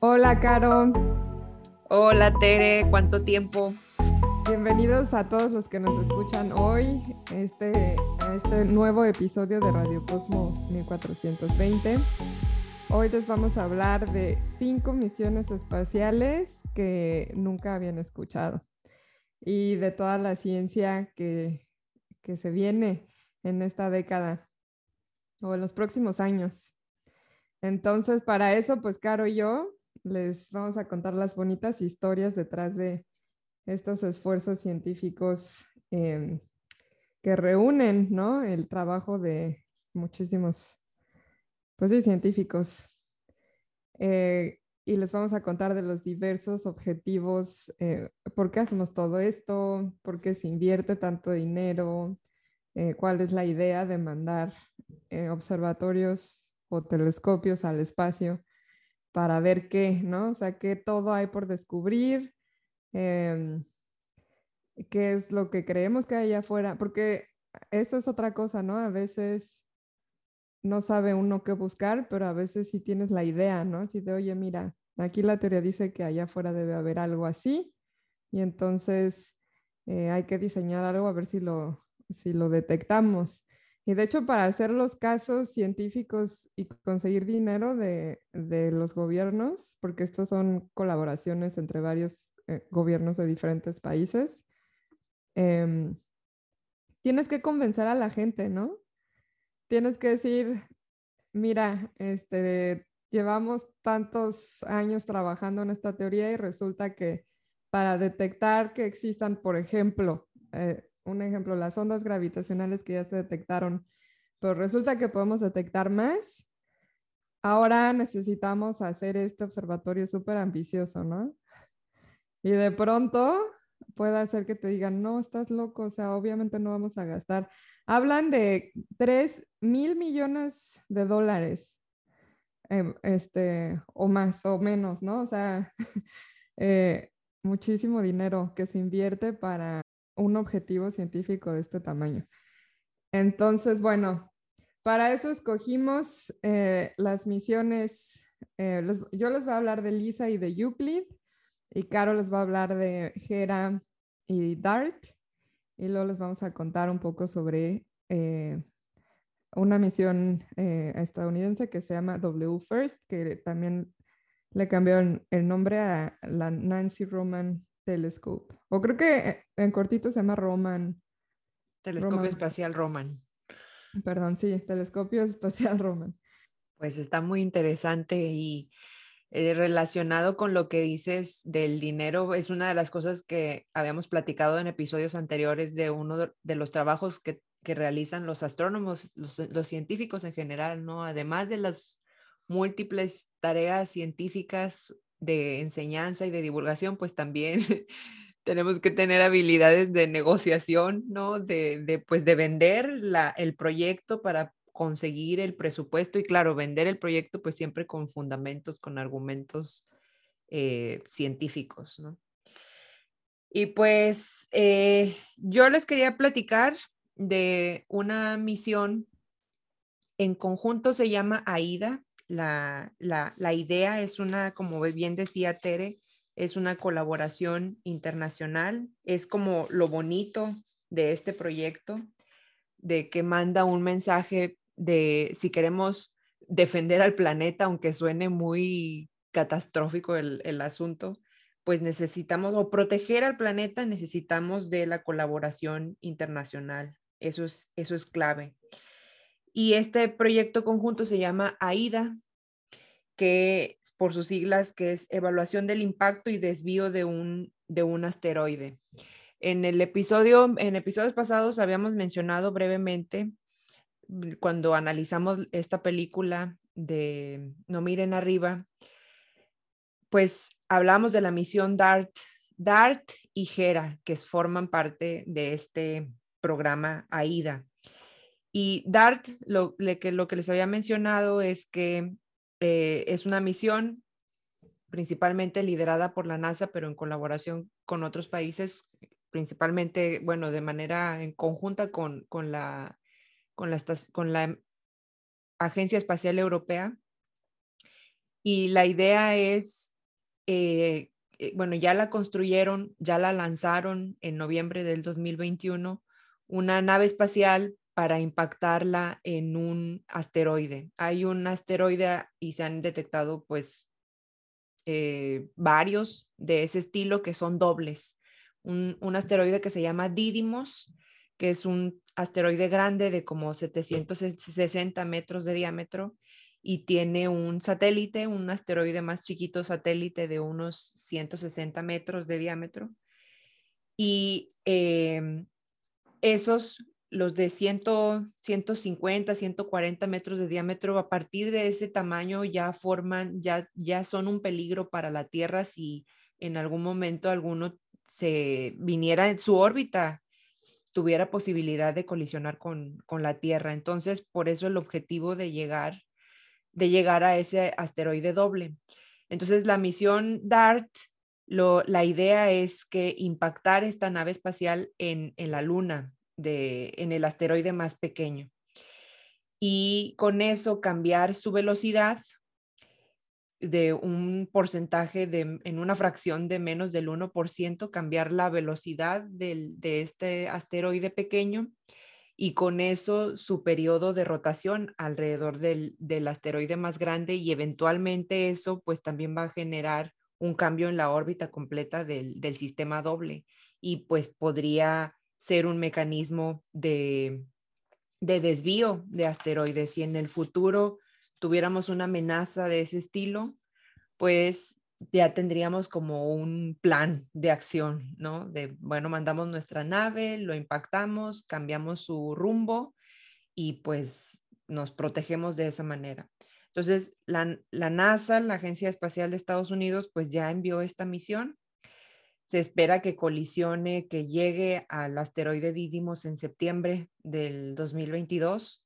Hola, Caro. Hola, Tere, ¿cuánto tiempo? Bienvenidos a todos los que nos escuchan hoy este, a este nuevo episodio de Radio Cosmo 1420. Hoy les vamos a hablar de cinco misiones espaciales que nunca habían escuchado y de toda la ciencia que, que se viene en esta década o en los próximos años. Entonces, para eso, pues Caro y yo les vamos a contar las bonitas historias detrás de estos esfuerzos científicos em, que reúnen ¿no? el trabajo de muchísimos pues científicos. Eh, y les vamos a contar de los diversos objetivos, eh, por qué hacemos todo esto, por qué se invierte tanto dinero, eh, cuál es la idea de mandar observatorios o telescopios al espacio para ver qué, ¿no? O sea, qué todo hay por descubrir, em, qué es lo que creemos que hay afuera, porque eso es otra cosa, ¿no? A veces no sabe uno qué buscar, pero a veces sí tienes la idea, ¿no? Así de, oye, mira, aquí la teoría dice que allá afuera debe haber algo así, y entonces eh, hay que diseñar algo a ver si lo, si lo detectamos. Y de hecho, para hacer los casos científicos y conseguir dinero de, de los gobiernos, porque estos son colaboraciones entre varios eh, gobiernos de diferentes países, em, tienes que convencer a la gente, ¿no? Tienes que decir, mira, este, llevamos tantos años trabajando en esta teoría y resulta que para detectar que existan, por ejemplo, eh, un ejemplo, las ondas gravitacionales que ya se detectaron, pero resulta que podemos detectar más. Ahora necesitamos hacer este observatorio súper ambicioso, ¿no? Y de pronto puede hacer que te digan, no, estás loco, o sea, obviamente no vamos a gastar. Hablan de 3 mil millones de dólares, em, este, o más, o menos, ¿no? O sea, eh, muchísimo dinero que se invierte para un objetivo científico de este tamaño. Entonces, bueno, para eso escogimos eh, las misiones. Eh, yo les voy a hablar de Lisa y de Euclid, y Caro les va a hablar de Hera y DART, y luego les vamos a contar un poco sobre eh, una misión estadounidense que se llama W First, que también le cambiaron el nombre a la Nancy Roman Telescope. O creo que eh, en cortito se llama Roman. Telescopio espacial Roman. Perdón, sí, telescopio espacial Roman. Pues está muy interesante y eh, relacionado con lo que dices del dinero, es una de las cosas que habíamos platicado en episodios anteriores de uno de los trabajos que, que realizan los astrónomos, los, los, científicos en general, ¿no? Además de las múltiples tareas científicas de enseñanza y de divulgación, pues también tenemos que tener habilidades de negociación, ¿no? De, de, pues de vender la, el proyecto para conseguir el presupuesto y claro, vender el proyecto pues siempre con fundamentos, con argumentos eh, científicos, ¿no? Y pues eh, yo les quería platicar de una misión en conjunto, se llama AIDA, la, idea es una, como bien decía Tere, es una colaboración internacional, es como lo bonito de este proyecto, de que manda un mensaje de si queremos defender al planeta, aunque suene muy catastrófico el, el asunto, pues necesitamos, o proteger al planeta, necesitamos de la colaboración internacional. Eso es, eso es clave. Y este proyecto conjunto se llama AIDA, que por sus siglas, que es Evaluación del Impacto y Desvío de un, de un asteroide. En el episodio, en episodios pasados habíamos mencionado brevemente mm, cuando analizamos esta película de No miren arriba, pues hablamos de la misión DART, DART y Hera, que forman parte de este programa AIDA. Y DART, lo, que, lo que les había mencionado es que eh, es una misión principalmente liderada por la NASA, pero en colaboración con otros países, principalmente, bueno, de manera en conjunta con, con la, con la, con la Agencia Espacial Europea. Y la idea es, eh, eh, bueno, ya la construyeron, ya la lanzaron en noviembre del 2021, una nave espacial para impactarla en un asteroide. Hay un asteroide y se han detectado pues eh, varios de ese estilo que son dobles. Un, un, asteroide que se llama Didymos, que es un asteroide grande de como 760 metros de diámetro y tiene un satélite, un asteroide más chiquito satélite de unos 160 metros de diámetro. Y eh, esos los de 100, 150, 140 metros de diámetro, a partir de ese tamaño ya forman, ya, ya son un peligro para la Tierra si en algún momento alguno se viniera en su órbita, tuviera posibilidad de colisionar con, con la Tierra. Entonces, por eso el objetivo de llegar, de llegar a ese asteroide doble. Entonces, la misión DART, lo, la idea es que impactar esta nave espacial en, en la Luna, en el asteroide más pequeño. Y con eso cambiar su velocidad de un porcentaje de, en una fracción de menos del 1%, cambiar la velocidad del, de este asteroide pequeño y con eso su periodo de rotación alrededor del, del, asteroide más grande y eventualmente eso pues también va a generar un cambio en la órbita completa del, del sistema doble y pues podría ser un mecanismo de, desvío de asteroides. Si en el futuro tuviéramos una amenaza de ese estilo, pues ya tendríamos como un plan de acción, ¿no? De, bueno, mandamos nuestra nave, lo impactamos, cambiamos su rumbo y pues nos protegemos de esa manera. Entonces, la, la NASA, la Agencia Espacial de Estados Unidos, pues ya envió esta misión se espera que colisione, que llegue al asteroide Didymos en septiembre del 2022.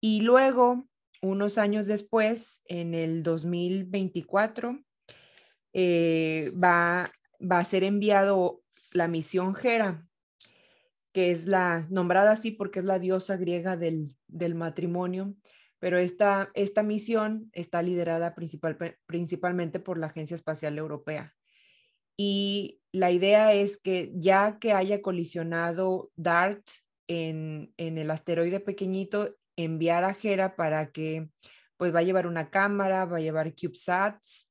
Y luego, unos años después, en el 2024, eh, va, va a ser enviado la misión Hera, que es la nombrada así porque es la diosa griega del, del matrimonio, pero esta, esta misión está liderada principal, principalmente por la Agencia Espacial Europea. Y la idea es que ya que haya colisionado DART en, el asteroide pequeñito, enviar a Hera para que pues va a llevar una cámara, va a llevar CubeSats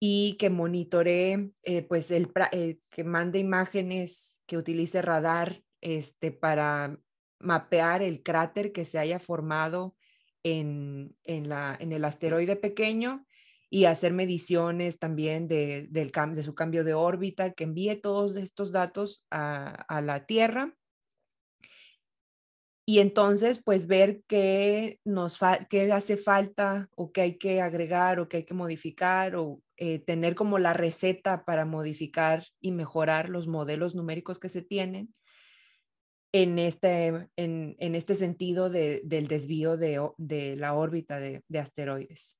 y que monitoree, eh, pues el, eh, que mande imágenes, que utilice radar este, para mapear el cráter que se haya formado en, el asteroide pequeño y hacer mediciones también de, del, de su cambio de órbita, que envíe todos estos datos a, la Tierra. Y entonces, pues ver qué, nos qué hace falta o qué hay que agregar o qué hay que modificar o eh, tener como la receta para modificar y mejorar los modelos numéricos que se tienen en este, en, este sentido del desvío de, la órbita de asteroides.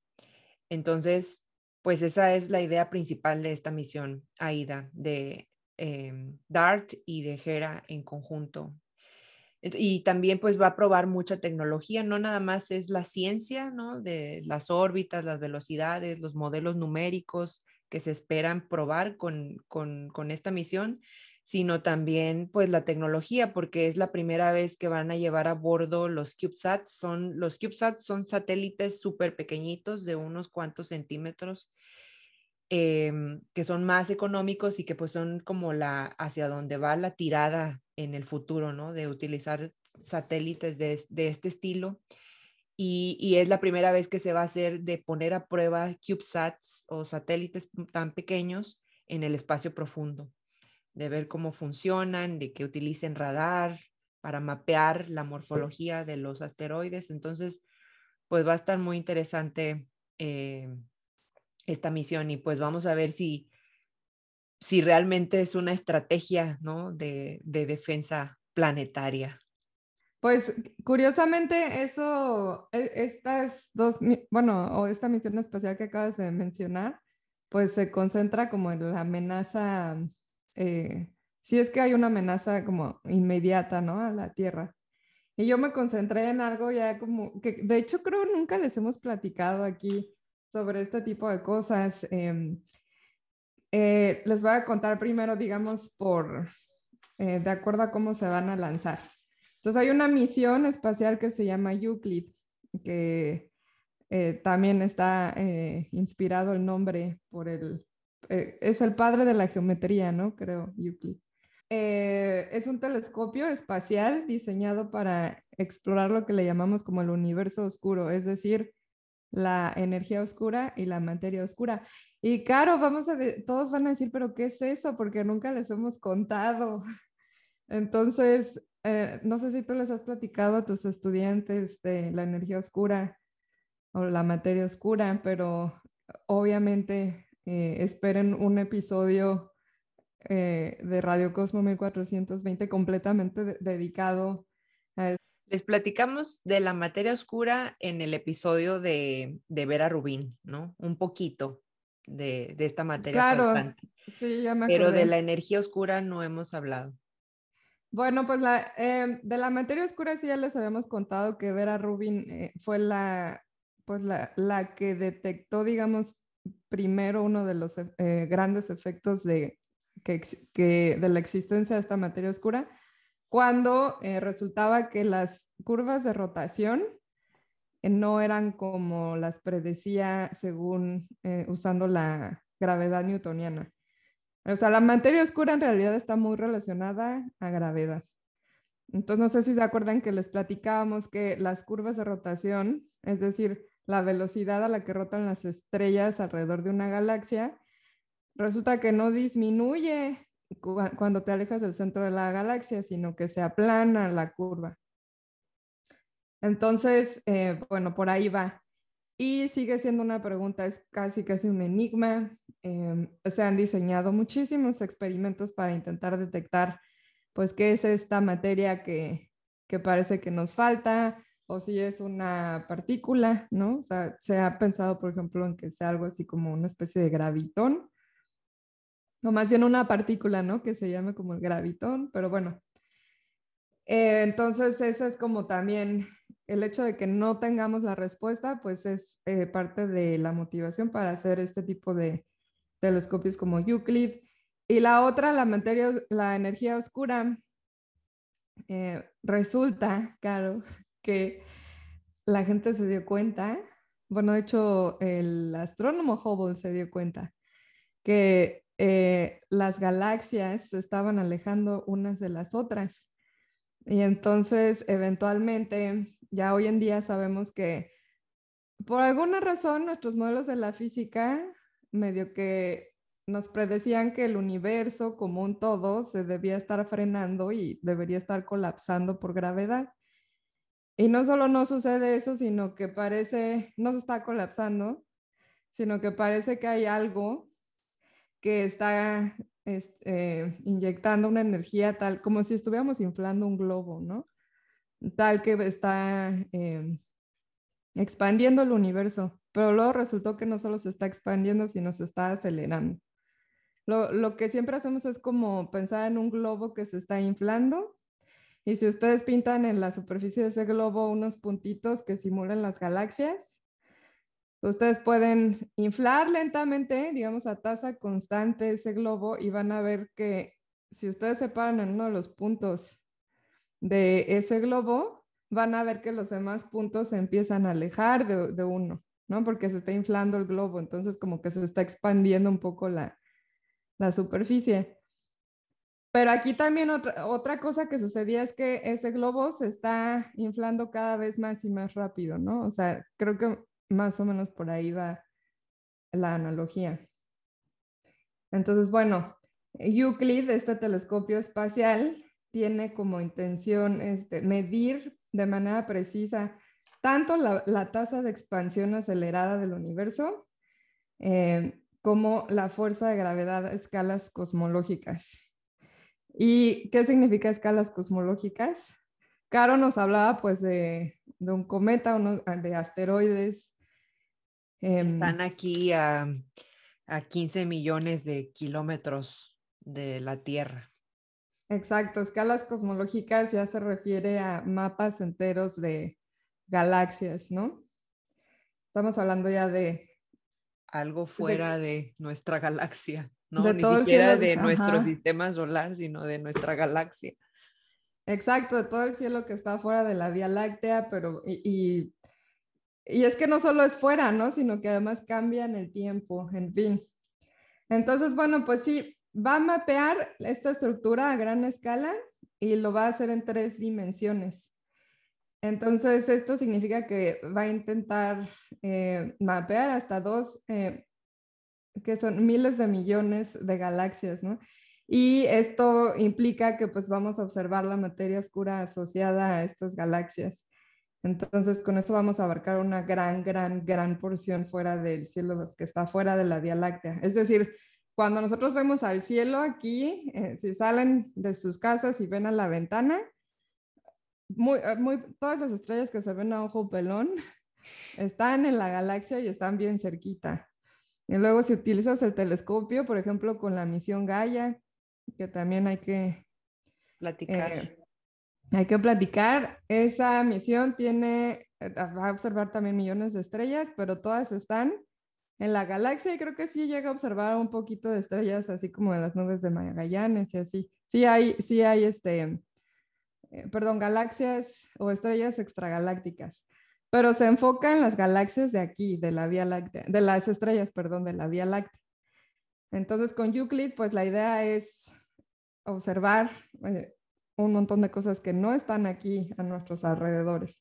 Entonces, pues esa es la idea principal de esta misión AIDA, de em, DART y de Hera en conjunto. Y también pues va a probar mucha tecnología, no nada más es la ciencia, ¿no? De las órbitas, las velocidades, los modelos numéricos que se esperan probar con, con, con esta misión, sino también pues la tecnología, porque es la primera vez que van a llevar a bordo los CubeSats. Son, los CubeSats son satélites súper pequeñitos de unos cuantos centímetros, em, que son más económicos y que pues son como la, hacia donde va la tirada en el futuro, ¿no? De utilizar satélites de, de este estilo. Y, y, es la primera vez que se va a hacer de poner a prueba CubeSats o satélites tan pequeños en el espacio profundo de ver cómo funcionan, de que utilicen radar para mapear la morfología de los asteroides. Entonces, pues va a estar muy interesante eh, esta misión y pues vamos a ver si, si realmente es una estrategia ¿no? de, de defensa planetaria. Pues curiosamente eso, e, estas dos, bueno, o esta misión especial que acabas de mencionar, pues se concentra como en la amenaza eh, si es que hay una amenaza como inmediata, ¿no? A la Tierra. Y yo me concentré en algo ya como que, de hecho, creo nunca les hemos platicado aquí sobre este tipo de cosas. Em, eh, les voy a contar primero, digamos, por, eh, de acuerdo a cómo se van a lanzar. Entonces hay una misión espacial que se llama Euclid, que eh, también está inspirado el nombre por el, es el padre de la geometría, ¿no? Creo, Euclid. Eh, es un telescopio espacial diseñado para explorar lo que le llamamos como el universo oscuro, es decir, la energía oscura y la materia oscura. Y claro, vamos a todos van a decir, pero ¿qué es eso? Porque nunca les hemos contado. Entonces, eh, no sé si tú les has platicado a tus estudiantes de la energía oscura o la materia oscura, pero obviamente eh, esperen un episodio eh, de Radio Cosmo 1420 completamente dedicado a Les platicamos de la materia oscura en el episodio de, de Vera Rubín, ¿no? Un poquito de, de esta materia. Claro, sí, ya me Pero de la energía oscura no hemos hablado. Bueno, pues la, eh, de la materia oscura sí ya les habíamos contado que Vera Rubin eh, fue la, pues la, la, que detectó, digamos, primero uno de los grandes efectos de que, de la existencia de esta materia oscura, cuando eh, resultaba que las curvas de rotación eh, no eran como las predecía según eh, usando la gravedad newtoniana. O sea, la materia oscura en realidad está muy relacionada a gravedad. Entonces, no sé si se acuerdan que les platicábamos que las curvas de rotación, es decir, la velocidad a la que rotan las estrellas alrededor de una galaxia, resulta que no disminuye cuando te alejas del centro de la galaxia, sino que se aplana la curva. Entonces, eh, bueno, por ahí va. Y sigue siendo una pregunta, es casi casi un enigma. Em, se han diseñado muchísimos experimentos para intentar detectar, pues, qué es esta materia que, que parece que nos falta, o si es una partícula, ¿no? O sea, se ha pensado, por ejemplo, en que sea algo así como una especie de gravitón, o más bien una partícula, ¿no? Que se llame como el gravitón, pero bueno. Eh, entonces, eso es como también el hecho de que no tengamos la respuesta, pues es eh, parte de la motivación para hacer este tipo de telescopios como Euclid. Y la otra, la materia, la energía oscura, eh, resulta, claro, que la gente se dio cuenta, bueno, de hecho, el astrónomo Hubble se dio cuenta que eh, las galaxias se estaban alejando unas de las otras. Y entonces, eventualmente, ya hoy en día sabemos que por alguna razón nuestros modelos de la física medio que nos predecían que el universo como un todo se debía estar frenando y debería estar colapsando por gravedad. Y no solo no sucede eso, sino que parece, no se está colapsando, sino que parece que hay algo que está eh, inyectando una energía tal, como si estuviéramos inflando un globo, ¿no? Tal que está em, expandiendo el universo, pero luego resultó que no solo se está expandiendo, sino se está acelerando. Lo, lo que siempre hacemos es como pensar en un globo que se está inflando y si ustedes pintan en la superficie de ese globo unos puntitos que simulan las galaxias, Ustedes pueden inflar lentamente, digamos, a tasa constante ese globo y van a ver que si ustedes se paran en uno de los puntos de ese globo, van a ver que los demás puntos se empiezan a alejar de, uno, ¿no? Porque se está inflando el globo, entonces como que se está expandiendo un poco la, la superficie. Pero aquí también otra, otra cosa que sucedía es que ese globo se está inflando cada vez más y más rápido, ¿no? O sea, creo que más o menos por ahí va la analogía. Entonces, bueno, Euclid, este telescopio espacial, tiene como intención este, medir de manera precisa tanto la, tasa de expansión acelerada del universo eh, como la fuerza de gravedad a escalas cosmológicas. ¿Y qué significa escalas cosmológicas? Caro nos hablaba pues de, de un cometa, uno, de asteroides, están em, aquí a, a 15 millones de kilómetros de la Tierra. Exacto, escalas cosmológicas ya se refiere a mapas enteros de galaxias, ¿no? Estamos hablando ya de... Algo fuera de, nuestra galaxia, ¿no? De Ni todo el siquiera cielo, de nuestro ajá. sistema solar, sino de nuestra galaxia. Exacto, de todo el cielo que está fuera de la Vía Láctea, pero y, y, y es que no solo es fuera, ¿no? Sino que además cambia en el tiempo, en fin. Entonces, bueno, pues sí, va a mapear esta estructura a gran escala y lo va a hacer en tres dimensiones. Entonces, esto significa que va a intentar eh, mapear hasta dos, eh, que son miles de millones de galaxias, ¿no? Y esto implica que pues vamos a observar la materia oscura asociada a estas galaxias. Entonces, con eso vamos a abarcar una gran, gran, gran porción fuera del cielo que está fuera de la Vía Láctea. Es decir, cuando nosotros vemos al cielo aquí, eh, si salen de sus casas y ven a la ventana, muy, eh, muy, todas las estrellas que se ven a ojo pelón están en la galaxia y están bien cerquita. Y luego si utilizas el telescopio, por ejemplo, con la misión Gaia, que también hay que platicar. Eh, hay que platicar. Esa misión tiene, eh, va a observar también millones de estrellas, pero todas están en la galaxia y creo que sí llega a observar un poquito de estrellas, así como de las nubes de Magallanes y así. Sí hay, sí hay este, eh, perdón, galaxias o estrellas extragalácticas, pero se enfoca en las galaxias de aquí, de la Vía Láctea, de las estrellas, perdón, de la Vía Láctea. Entonces con Euclid, pues la idea es observar eh, un montón de cosas que no están aquí a nuestros alrededores.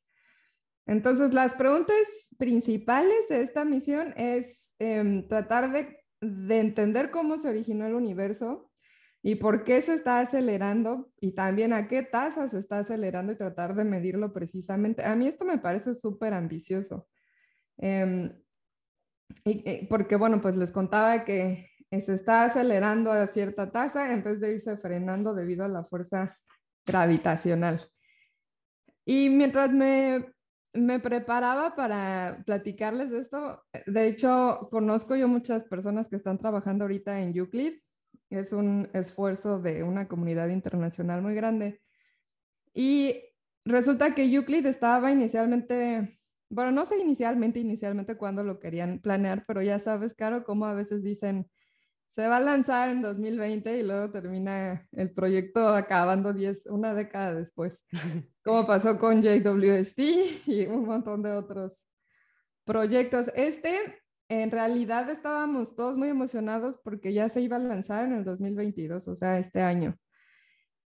Entonces, las preguntas principales de esta misión es eh, tratar de, entender cómo se originó el universo y por qué se está acelerando y también a qué tasa se está acelerando y tratar de medirlo precisamente. A mí esto me parece súper ambicioso. Eh, y, y porque, bueno, pues les contaba que se está acelerando a cierta tasa en vez de irse frenando debido a la fuerza gravitacional. Y mientras me, me, preparaba para platicarles de esto, de hecho, conozco yo muchas personas que están trabajando ahorita en Euclid. Es un esfuerzo de una comunidad internacional muy grande. Y resulta que Euclid estaba inicialmente, bueno, no sé inicialmente, inicialmente cuando lo querían planear, pero ya sabes, Caro, como a veces dicen, se va a lanzar en 2020 y luego termina el proyecto acabando 10, una década después, como pasó con JWST y un montón de otros proyectos. Este, en realidad estábamos todos muy emocionados porque ya se iba a lanzar en el 2022, o sea, este año.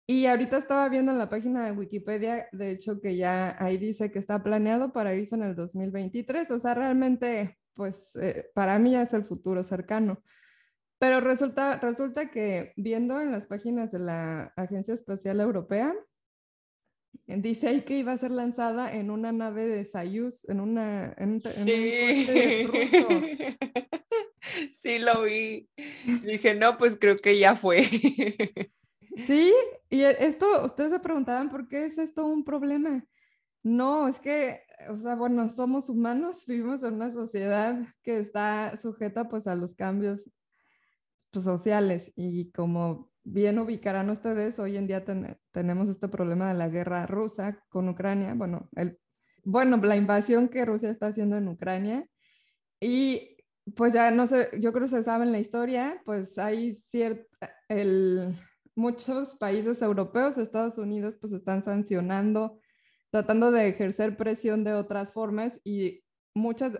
Y ahorita estaba viendo en la página de Wikipedia, de hecho, que ya ahí dice que está planeado para irse en el 2023, o sea, realmente, pues eh, para mí ya es el futuro cercano. Pero resulta, resulta que viendo en las páginas de la Agencia Espacial Europea, dice ahí que iba a ser lanzada en una nave de Soyuz, en, una, en, en sí. un ruso. Sí, lo vi. Dije, no, pues creo que ya fue. Sí, y esto, ustedes se preguntaban por qué es esto un problema. No, es que, o sea, bueno, somos humanos, vivimos en una sociedad que está sujeta pues a los cambios pues, sociales y como bien ubicarán ustedes, hoy en día ten, tenemos este problema de la guerra rusa con Ucrania, bueno, bueno, la invasión que Rusia está haciendo en Ucrania. Y pues ya no sé, yo creo que se sabe en la historia, pues hay cierta, el, muchos países europeos, Estados Unidos, pues están sancionando, tratando de ejercer presión de otras formas y muchas,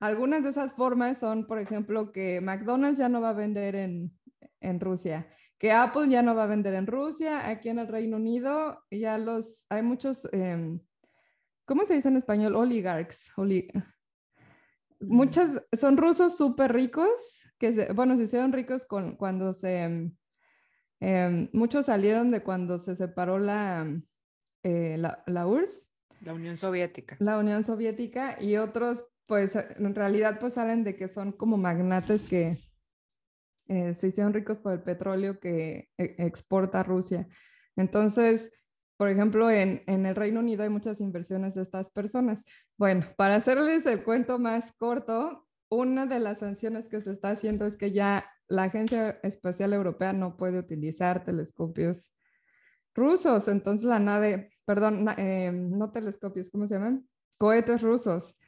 algunas de esas formas son, por ejemplo, que McDonald's ya no va a vender en, en, Rusia, que Apple ya no va a vender en Rusia, aquí en el Reino Unido ya los, hay muchos, eh, ¿cómo se dice en español? Oligarchs. Oli muchas, son rusos súper ricos, que, se, bueno, se hicieron ricos con, cuando se, eh, muchos salieron de cuando se separó la, eh, la, la URSS. La Unión Soviética. La Unión Soviética y otros pues en realidad pues salen de que son como magnates que eh, se hicieron ricos por el petróleo que e exporta Rusia. Entonces, por ejemplo, en, el Reino Unido hay muchas inversiones de estas personas. Bueno, para hacerles el cuento más corto, una de las sanciones que se está haciendo es que ya la Agencia Espacial Europea no puede utilizar telescopios rusos. Entonces la nave, perdón, eh, no telescopios, ¿cómo se llaman? Cohetes rusos.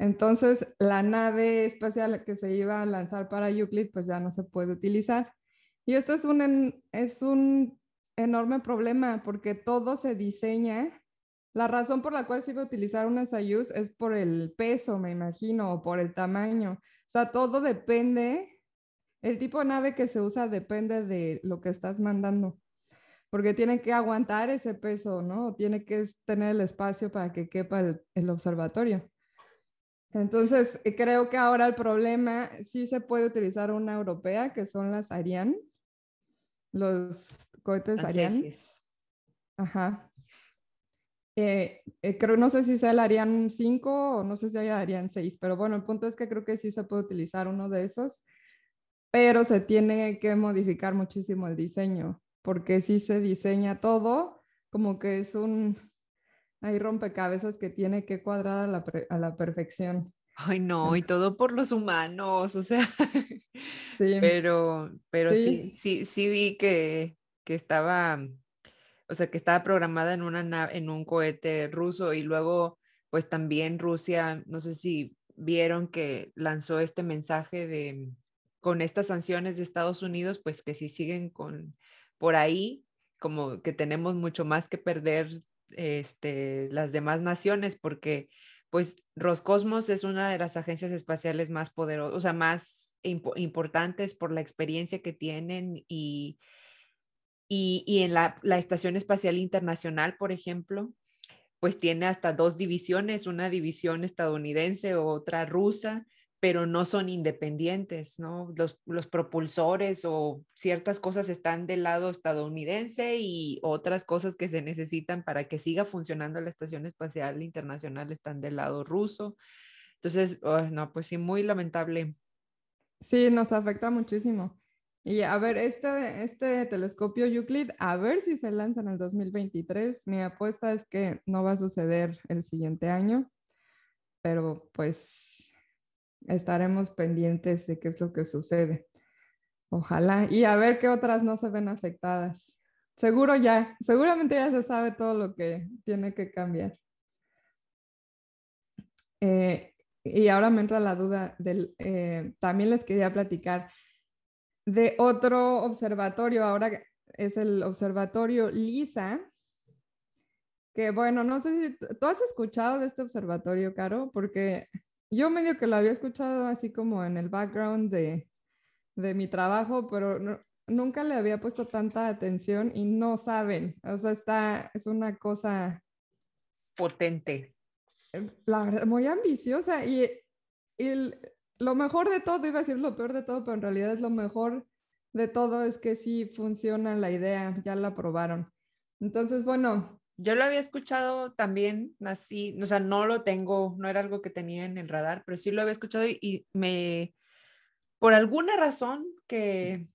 Entonces la nave espacial que se iba a lanzar para Euclid, pues ya no se puede utilizar. Y esto es un, es un enorme problema porque todo se diseña. La razón por la cual se iba a utilizar una Soyuz es por el peso, me imagino, o por el tamaño. O sea, todo depende, el tipo de nave que se usa depende de lo que estás mandando, porque tiene que aguantar ese peso, ¿no? Tiene que tener el espacio para que quepa el, observatorio. Entonces, eh, creo que ahora el problema sí se puede utilizar una europea, que son las Ariane, los cohetes Ariane. Ajá. Eh, eh, creo, no sé si sea el Ariane 5 o no sé si haya Ariane 6, pero bueno, el punto es que creo que sí se puede utilizar uno de esos, pero se tiene que modificar muchísimo el diseño, porque si se diseña todo, como que es un, hay rompecabezas que tiene que cuadrar a la, a la perfección. Ay, no, y todo por los humanos, o sea, sí. pero, pero sí, sí, sí, vi que, que estaba o sea, que estaba programada en, una en un cohete ruso y luego, pues también Rusia, no sé si vieron que lanzó este mensaje de, con estas sanciones de Estados Unidos, pues que si siguen con, por ahí, como que tenemos mucho más que perder este, las demás naciones, porque pues Roscosmos es una de las agencias espaciales más poderosas, o sea, más importantes por la experiencia que tienen y y, en la, Estación Espacial Internacional, por ejemplo, pues tiene hasta dos divisiones, una división estadounidense, otra rusa, pero no son independientes, ¿no? Los, los, propulsores o ciertas cosas están del lado estadounidense y otras cosas que se necesitan para que siga funcionando la Estación Espacial Internacional están del lado ruso. Entonces, no, pues sí, muy lamentable. Sí, nos afecta muchísimo. Y a ver, este, este telescopio Euclid, a ver si se lanza en el 2023. Mi apuesta es que no va a suceder el siguiente año, pero pues estaremos pendientes de qué es lo que sucede. Ojalá. Y a ver qué otras no se ven afectadas. Seguro ya, seguramente ya se sabe todo lo que tiene que cambiar. Eh, y ahora me entra la duda del, eh, también les quería platicar de otro observatorio, ahora es el observatorio LISA, que bueno, no sé si tú has escuchado de este observatorio, Caro, porque yo medio que lo había escuchado así como en el background de, mi trabajo, pero nunca le había puesto tanta atención y no saben, o sea, está, es una cosa potente. La verdad, muy ambiciosa y, y lo mejor de todo, iba a decir lo peor de todo, pero en realidad es lo mejor de todo, es que sí funciona la idea, ya la probaron. Entonces, bueno. Yo lo había escuchado también, así, o sea, no lo tengo, no era algo que tenía en el radar, pero sí lo había escuchado y, me, por alguna razón que,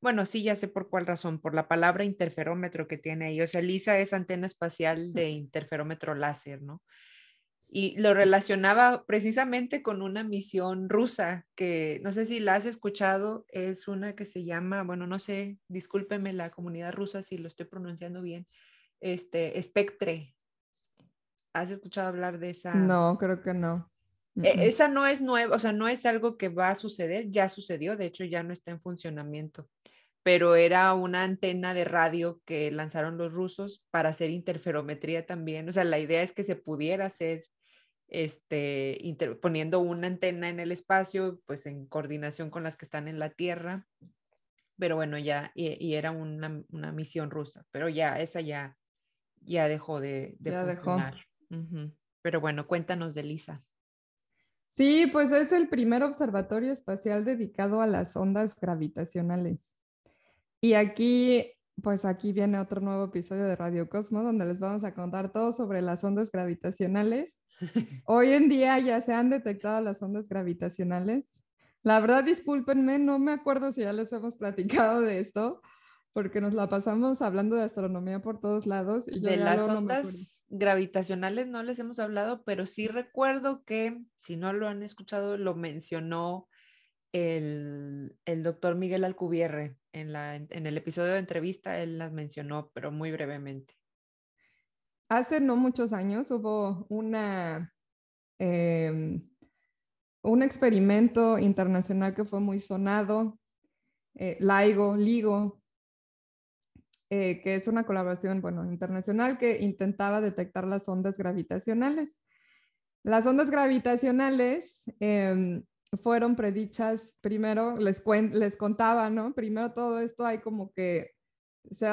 bueno, sí, ya sé por cuál razón, por la palabra interferómetro que tiene ahí. O sea, LISA es antena espacial de interferómetro láser, ¿no? y lo relacionaba precisamente con una misión rusa que no sé si la has escuchado, es una que se llama, bueno, no sé, discúlpeme la comunidad rusa si lo estoy pronunciando bien, este, Spectre. ¿Has escuchado hablar de esa? No, creo que no. E, esa no es nueva, o sea, no es algo que va a suceder, ya sucedió, de hecho ya no está en funcionamiento, pero era una antena de radio que lanzaron los rusos para hacer interferometría también, o sea, la idea es que se pudiera hacer este, poniendo una antena en el espacio, pues en coordinación con las que están en la Tierra. Pero bueno, ya, y, era una, misión rusa, pero ya, esa ya, ya dejó de, funcionar. Pero bueno, cuéntanos de Lisa. Sí, pues es el primer observatorio espacial dedicado a las ondas gravitacionales. Y aquí, pues aquí viene otro nuevo episodio de Radio Cosmo, donde les vamos a contar todo sobre las ondas gravitacionales Hoy en día ya se han detectado las ondas gravitacionales. La verdad, discúlpenme, no me acuerdo si ya les hemos platicado de esto, porque nos la pasamos hablando de astronomía por todos lados. Y de las ondas gravitacionales no les hemos hablado, pero sí recuerdo que, si no lo han escuchado, lo mencionó el, el doctor Miguel Alcubierre. En, la, en el episodio de entrevista él las mencionó, pero muy brevemente. Hace no muchos años hubo una, em, un experimento internacional que fue muy sonado, eh, LIGO, LIGO, eh, que es una colaboración bueno, internacional que intentaba detectar las ondas gravitacionales. Las ondas gravitacionales em, fueron predichas, primero les, les contaba, ¿no? Primero todo esto hay como que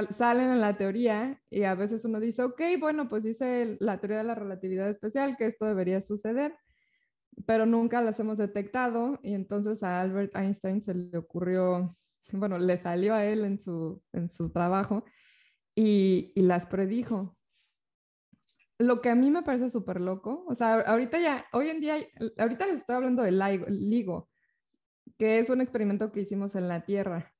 salen en la teoría y a veces uno dice, ok, bueno, pues dice la teoría de la relatividad especial que esto debería suceder, pero nunca las hemos detectado y entonces a Albert Einstein se le ocurrió, bueno, le salió a él en su, en su trabajo y, y las predijo lo que a mí me parece súper loco, o sea, ahorita ya, hoy en día, ahorita les estoy hablando del LIGO, que es un experimento que hicimos en la Tierra,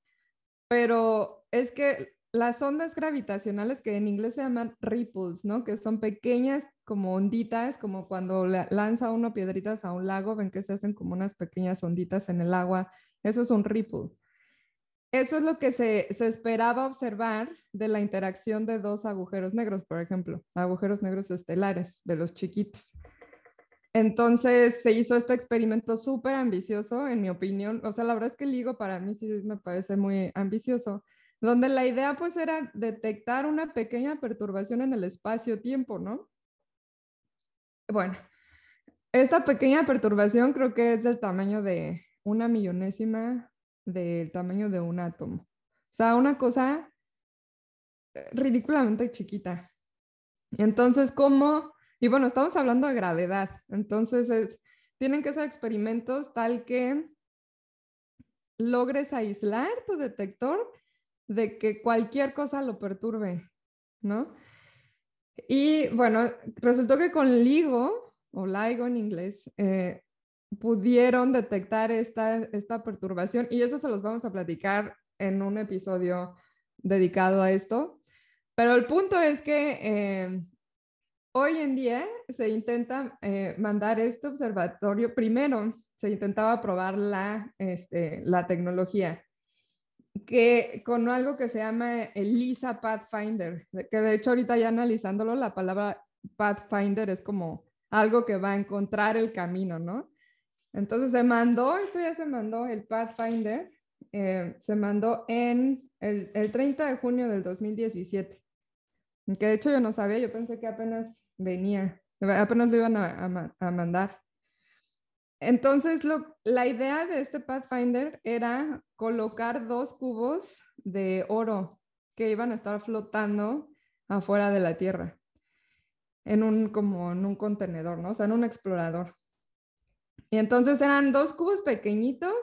pero es que las ondas gravitacionales que en inglés se llaman ripples, ¿no? Que son pequeñas como onditas, como cuando lanza uno piedritas a un lago, ven que se hacen como unas pequeñas onditas en el agua, eso es un ripple. Eso es lo que se, esperaba observar de la interacción de dos agujeros negros, por ejemplo, agujeros negros estelares de los chiquitos. Entonces se hizo este experimento súper ambicioso, en mi opinión. O sea, la verdad es que el LIGO para mí sí me parece muy ambicioso, donde la idea pues era detectar una pequeña perturbación en el espacio-tiempo, ¿no? Bueno, esta pequeña perturbación creo que es del tamaño de una millonésima del tamaño de un átomo. O sea, una cosa ridículamente chiquita. Entonces, ¿cómo? Y bueno, estamos hablando de gravedad. Entonces, tienen que ser experimentos tal que logres aislar tu detector de que cualquier cosa lo perturbe, ¿no? Y bueno, resultó que con LIGO, o LIGO en inglés, eh, pudieron detectar esta, esta perturbación y eso se los vamos a platicar en un episodio dedicado a esto. Pero el punto es que eh, hoy en día se intenta eh, mandar este observatorio, primero se intentaba probar la, este, la tecnología, que con algo que se llama el LISA Pathfinder, que de hecho ahorita ya analizándolo, la palabra Pathfinder es como algo que va a encontrar el camino, ¿no? Entonces se mandó, esto ya se mandó, el Pathfinder, eh, se mandó en el, 30 de junio del 2017. Que de hecho yo no sabía, yo pensé que apenas venía, apenas lo iban a, mandar. Entonces, la idea de este Pathfinder era colocar dos cubos de oro que iban a estar flotando afuera de la Tierra, en un, como en un contenedor, ¿no? O sea, en un explorador. Y entonces eran dos cubos pequeñitos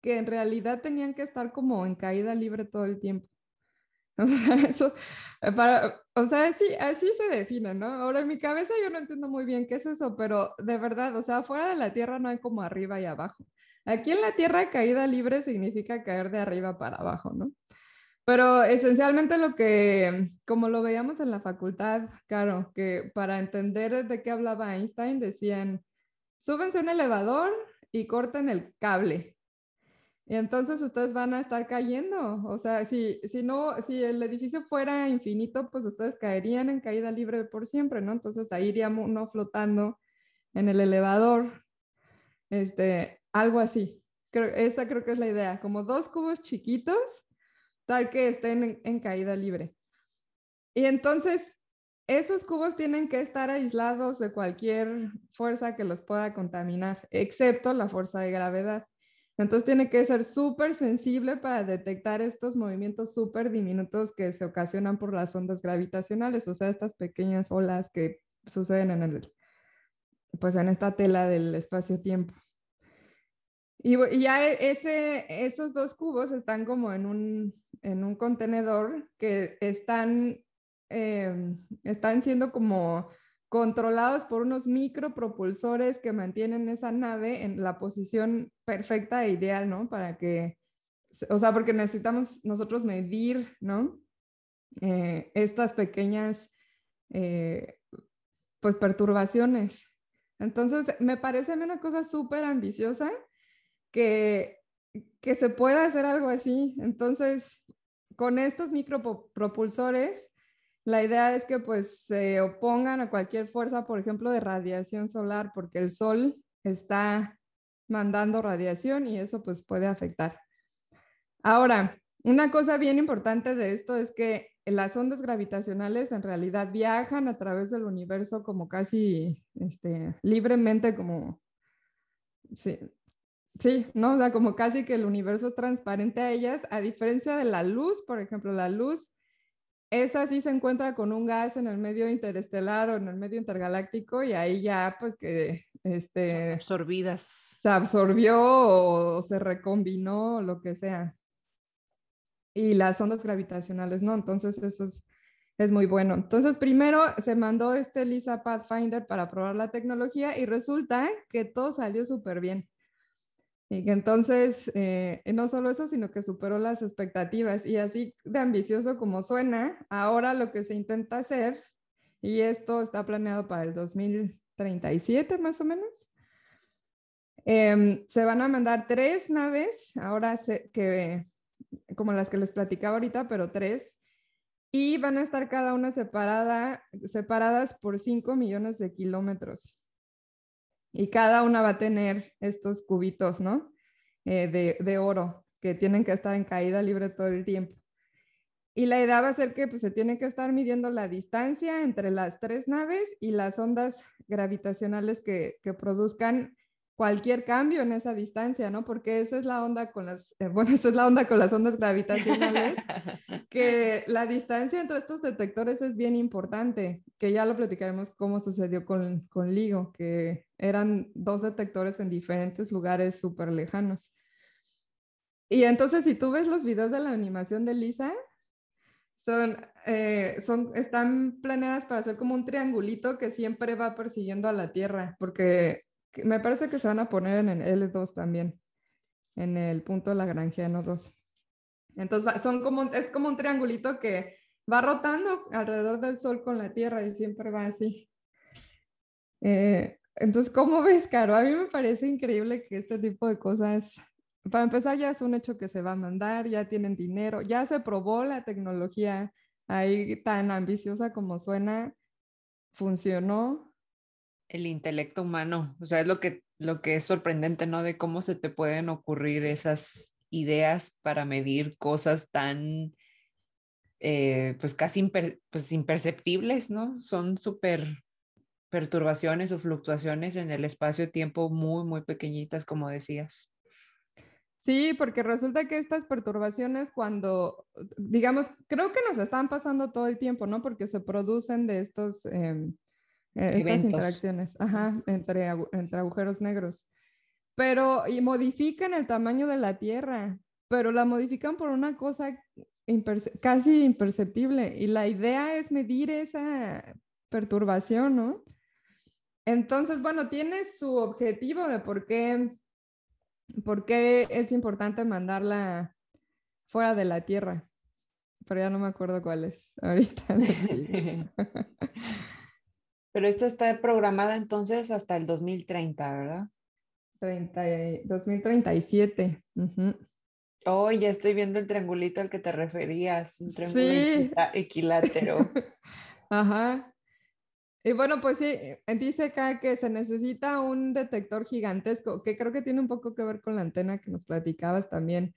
que en realidad tenían que estar como en caída libre todo el tiempo. O sea, eso, eh, para, o sea, así, así se define, ¿no? Ahora en mi cabeza yo no entiendo muy bien qué es eso, pero de verdad, o sea, fuera de la Tierra no hay como arriba y abajo. Aquí en la Tierra caída libre significa caer de arriba para abajo, ¿no? Pero esencialmente lo que, como lo veíamos en la facultad, claro, que para entender de qué hablaba Einstein, decían, súbense un elevador y corten el cable. Y entonces ustedes van a estar cayendo. O sea, si, si no, si el edificio fuera infinito, pues ustedes caerían en caída libre por siempre, ¿no? Entonces ahí iríamos uno flotando en el elevador. Este, algo así. Creo, esa creo que es la idea. Como dos cubos chiquitos, tal que estén en caída libre. Y entonces, esos cubos tienen que estar aislados de cualquier fuerza que los pueda contaminar, excepto la fuerza de gravedad. Entonces tiene que ser súper sensible para detectar estos movimientos súper diminutos que se ocasionan por las ondas gravitacionales, o sea, estas pequeñas olas que suceden en el, pues en esta tela del espacio-tiempo. Y, ya e, ese, esos dos cubos están como en un, en un contenedor que están Em, están siendo como controlados por unos micropropulsores que mantienen esa nave en la posición perfecta e ideal, ¿no? Para que, o sea, porque necesitamos nosotros medir, ¿no? Eh, estas pequeñas, eh, pues, perturbaciones. Entonces, me parece una cosa súper ambiciosa que que se pueda hacer algo así. Entonces, con estos micropropulsores, la idea es que pues se opongan a cualquier fuerza, por ejemplo, de radiación solar, porque el sol está mandando radiación y eso pues puede afectar. Ahora, una cosa bien importante de esto es que las ondas gravitacionales en realidad viajan a través del universo como casi este, libremente, como, sí, sí, ¿no? O sea, como casi que el universo es transparente a ellas, a diferencia de la luz, por ejemplo, la luz, esa sí se encuentra con un gas en el medio interestelar o en el medio intergaláctico y ahí ya pues que este, absorbidas. Se absorbió o se recombinó o lo que sea y las ondas gravitacionales no. Entonces eso es, es muy bueno. Entonces primero se mandó este LISA Pathfinder para probar la tecnología y resulta que todo salió súper bien. Y que entonces, eh, no solo eso, sino que superó las expectativas. Y así de ambicioso como suena, ahora lo que se intenta hacer, y esto está planeado para el 2037 más o menos, em, se van a mandar tres naves, ahora que como las que les platicaba ahorita, pero tres, y van a estar cada una separada, separadas por 5 millones de kilómetros. Y cada una va a tener estos cubitos, ¿no? Eh, de, de, oro, que tienen que estar en caída libre todo el tiempo. Y la idea va a ser que pues, se tiene que estar midiendo la distancia entre las tres naves y las ondas gravitacionales que, que produzcan cualquier cambio en esa distancia, ¿no? Porque esa es la onda con las, eh, bueno, esa es la onda con las ondas gravitacionales, que la distancia entre estos detectores es bien importante, que ya lo platicaremos cómo sucedió con, con LIGO, que eran dos detectores en diferentes lugares súper lejanos. Y entonces, si tú ves los videos de la animación de Lisa, son, eh, son, están planeadas para hacer como un triangulito que siempre va persiguiendo a la Tierra, porque me parece que se van a poner en el L2 también, en el punto Lagrangiano 2. Entonces, son como, es como un triangulito que va rotando alrededor del Sol con la Tierra y siempre va así. Eh, entonces, ¿cómo ves, Caro? A mí me parece increíble que este tipo de cosas, para empezar, ya es un hecho que se va a mandar, ya tienen dinero, ya se probó la tecnología ahí tan ambiciosa como suena, funcionó, el intelecto humano, o sea, es lo que, lo que es sorprendente, ¿no? De cómo se te pueden ocurrir esas ideas para medir cosas tan, eh, pues casi pues imperceptibles, ¿no? Son súper perturbaciones o fluctuaciones en el espacio-tiempo muy, muy pequeñitas, como decías. Sí, porque resulta que estas perturbaciones cuando, digamos, creo que nos están pasando todo el tiempo, ¿no? Porque se producen de estos... Em, eh, estas interacciones ajá, entre, entre agujeros negros. Pero, y modifican el tamaño de la Tierra, pero la modifican por una cosa casi imperceptible. Y la idea es medir esa perturbación, ¿no? Entonces, bueno, tiene su objetivo de por qué, por qué es importante mandarla fuera de la Tierra. Pero ya no me acuerdo cuál es ahorita. Pero esto está programada entonces hasta el 2030, ¿verdad? 30, 2037. Oh, ya estoy viendo el triangulito al que te referías, un triángulo equilátero. Ajá. Y bueno, pues sí, eh, dice acá que se necesita un detector gigantesco, que creo que tiene un poco que ver con la antena que nos platicabas también.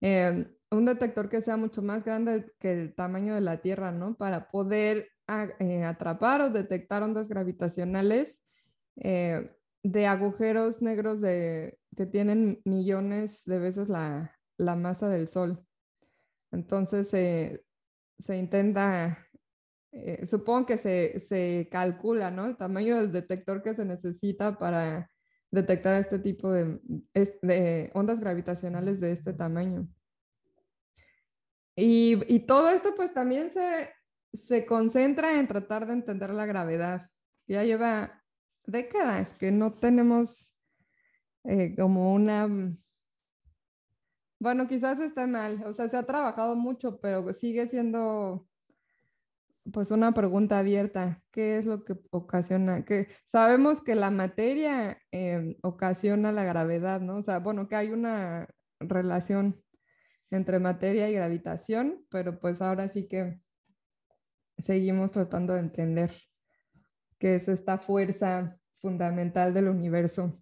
Em, un detector que sea mucho más grande que el tamaño de la Tierra, ¿no? Para poder eh, atrapar o detectar ondas gravitacionales eh, de agujeros negros de, que tienen millones de veces la, masa del Sol. Entonces se intenta, eh, supongo que se, calcula ¿no? el tamaño del detector que se necesita para detectar este tipo de, de ondas gravitacionales de este tamaño. Y, y, todo esto pues también se, se concentra en tratar de entender la gravedad. Ya lleva décadas que no tenemos eh, como una... Mm, bueno, quizás está mal, o sea, se ha trabajado mucho, pero sigue siendo pues una pregunta abierta. ¿Qué es lo que ocasiona? Que sabemos que la materia em, ocasiona la gravedad, ¿no? O sea, bueno, que hay una relación entre materia y gravitación, pero pues ahora sí que seguimos tratando de entender qué es esta fuerza fundamental del universo.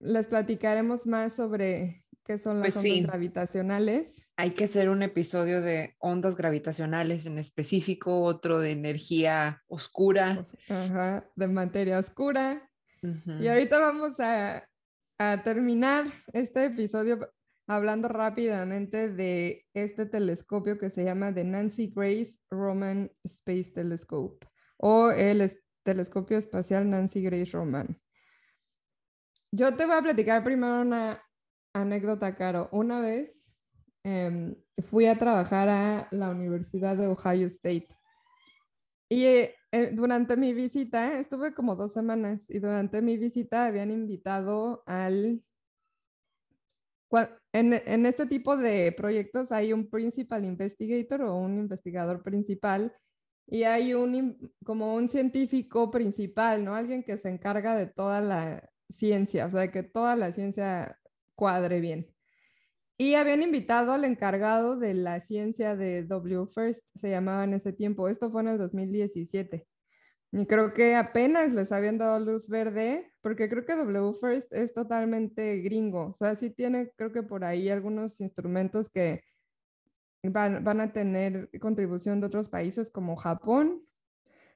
Les platicaremos más sobre qué son las Pues ondas sí. gravitacionales. Hay que hacer un episodio de ondas gravitacionales en específico, otro de energía oscura. Ajá, de materia oscura. Y ahorita vamos a, a terminar este episodio hablando rápidamente de este telescopio que se llama The Nancy Grace Roman Space Telescope o el es- telescopio espacial Nancy Grace Roman. Yo te voy a platicar primero una anécdota, Caro. Una vez em, fui a trabajar a la Universidad de Ohio State. Y eh, durante mi visita, estuve como dos semanas y durante mi visita habían invitado al... En, este tipo de proyectos hay un principal investigator o un investigador principal y hay un como un científico principal, ¿no? Alguien que se encarga de toda la ciencia, o sea, de que toda la ciencia cuadre bien. Y habían invitado al encargado de la ciencia de W First, se llamaba en ese tiempo. Esto fue en el 2017. Y creo que apenas les habían dado luz verde, porque creo que W First es totalmente gringo. O sea, sí tiene, creo que por ahí algunos instrumentos que van, van a tener contribución de otros países como Japón,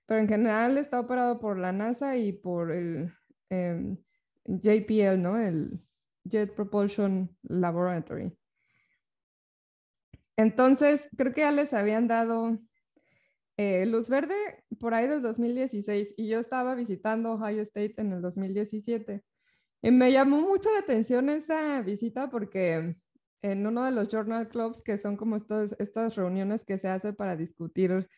pero en general está operado por la NASA y por el em, JPL, ¿no? El Jet Propulsion Laboratory. Entonces, creo que ya les habían dado eh, luz verde por ahí del 2016 y yo estaba visitando Ohio State en el 2017. Y me llamó mucho la atención esa visita porque en uno de los journal clubs, que son como estos, estas reuniones que se hace para discutir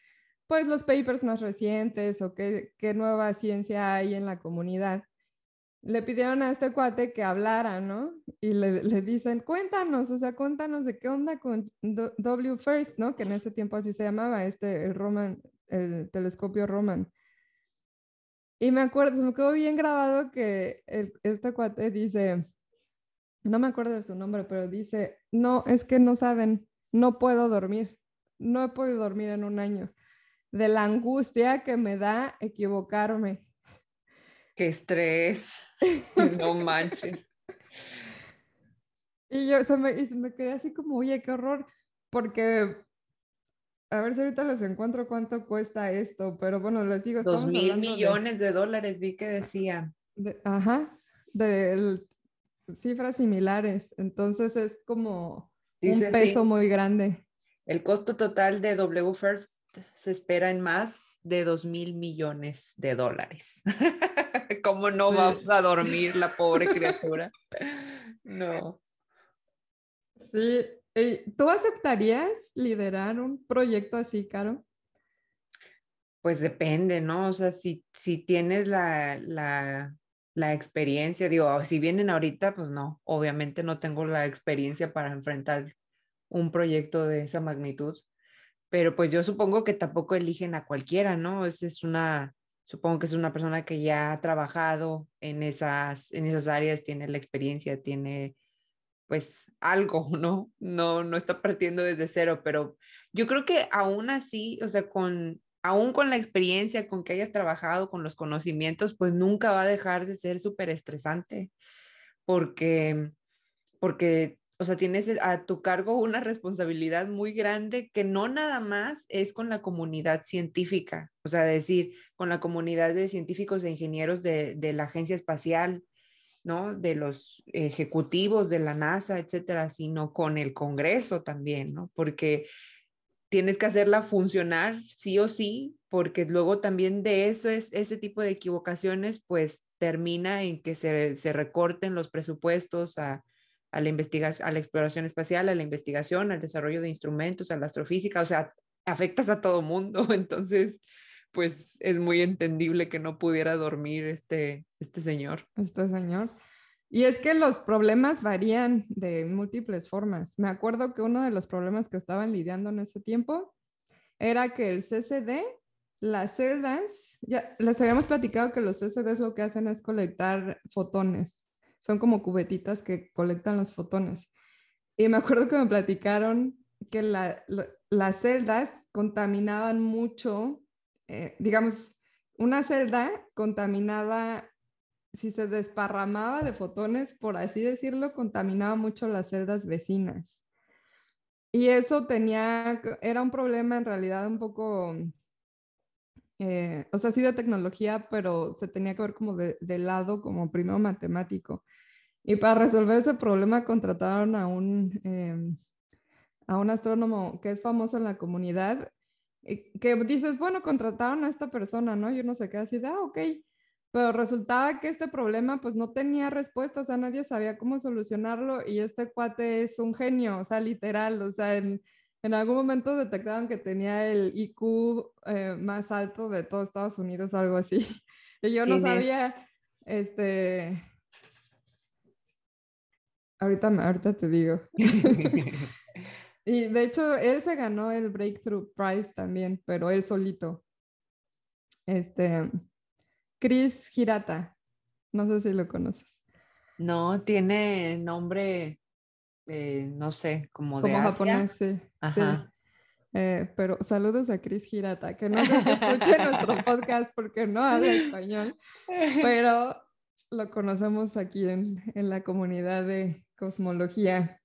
pues los papers más recientes o qué, qué nueva ciencia hay en la comunidad, le pidieron a este cuate que hablara, ¿no? Y le, le dicen, cuéntanos, o sea, cuéntanos de qué onda con W First, ¿no? Que en ese tiempo así se llamaba, este, el Roman, el telescopio Roman. Y me acuerdo, se me quedó bien grabado que este cuate dice, no me acuerdo de su nombre, pero dice, no, es que no saben, no puedo dormir, no he podido dormir en un año, de la angustia que me da equivocarme. Qué estrés. No manches. Y yo se me, y se me quedé así como, oye, qué horror, porque a ver si ahorita les encuentro cuánto cuesta esto, pero bueno, les digo, Dos mil hablando de- millones de dólares, vi que decía. de- ajá, de cifras similares, entonces es como Dice un peso muy grande. el costo total de W First se espera en más de dos mil millones de dólares. ¿Cómo no Sí. va a dormir la pobre criatura? No. Sí, eh, ¿tú aceptarías liderar un proyecto así, Caro? Pues depende, ¿no? O sea, si, si tienes la, la, la experiencia, digo, si vienen ahorita, pues no, obviamente no tengo la experiencia para enfrentar un proyecto de esa magnitud, pero pues yo supongo que tampoco eligen a cualquiera, ¿no? Es, es una, supongo que es una persona que ya ha trabajado en esas, en esas áreas, tiene la experiencia, tiene pues algo, ¿no? No, no está partiendo desde cero, pero yo creo que aún así, o sea, con, aún con la experiencia, con que hayas trabajado, con los conocimientos, pues nunca va a dejar de ser súper estresante, porque, porque, o sea, tienes a tu cargo una responsabilidad muy grande que no nada más es con la comunidad científica, o sea, decir, con la comunidad de científicos e ingenieros de, de la agencia espacial, ¿no? De los ejecutivos de la NASA, etcétera, sino con el Congreso también, ¿no? Porque tienes que hacerla funcionar sí o sí, porque luego también de eso es ese tipo de equivocaciones, pues termina en que se, se recorten los presupuestos a, a la investigación, a la exploración espacial, a la investigación, al desarrollo de instrumentos, a la astrofísica, o sea, afectas a todo mundo, entonces, pues es muy entendible que no pudiera dormir este, este señor. Este señor. Y es que los problemas varían de múltiples formas. Me acuerdo que uno de los problemas que estaban lidiando en ese tiempo era que el CCD, las celdas, ya les habíamos platicado que los CCDs lo que hacen es colectar fotones. Son como cubetitas que colectan los fotones. Y me acuerdo que me platicaron que las celdas contaminaban mucho, eh, digamos, una celda contaminaba, si se desparramaba de fotones, por así decirlo, contaminaba mucho las celdas vecinas. Y eso tenía, era un problema en realidad un poco, eh, o sea, sí de tecnología, pero se tenía que ver como de, lado, como primero matemático. Y para resolver ese problema contrataron a un, em, a un astrónomo que es famoso en la comunidad que dices, bueno, contrataron a esta persona, ¿no? Yo no sé qué, así de, ah, ok. Pero resultaba que este problema pues no tenía respuesta, o sea, nadie sabía cómo solucionarlo y este cuate es un genio, o sea, literal, o sea, en, en algún momento detectaron que tenía el IQ eh, más alto de todo Estados Unidos, algo así. Y yo no sabía, este... Ahorita, ahorita te digo. Y de hecho, él se ganó el Breakthrough Prize también, pero él solito. Este, Chris Hirata, no sé si lo conoces. No, tiene nombre, eh, no sé, como, de japonés, sí. Ajá. Eh, pero saludos a Chris Hirata, que no sé si escuche nuestro podcast porque no habla español, pero lo conocemos aquí en, en la comunidad de cosmología.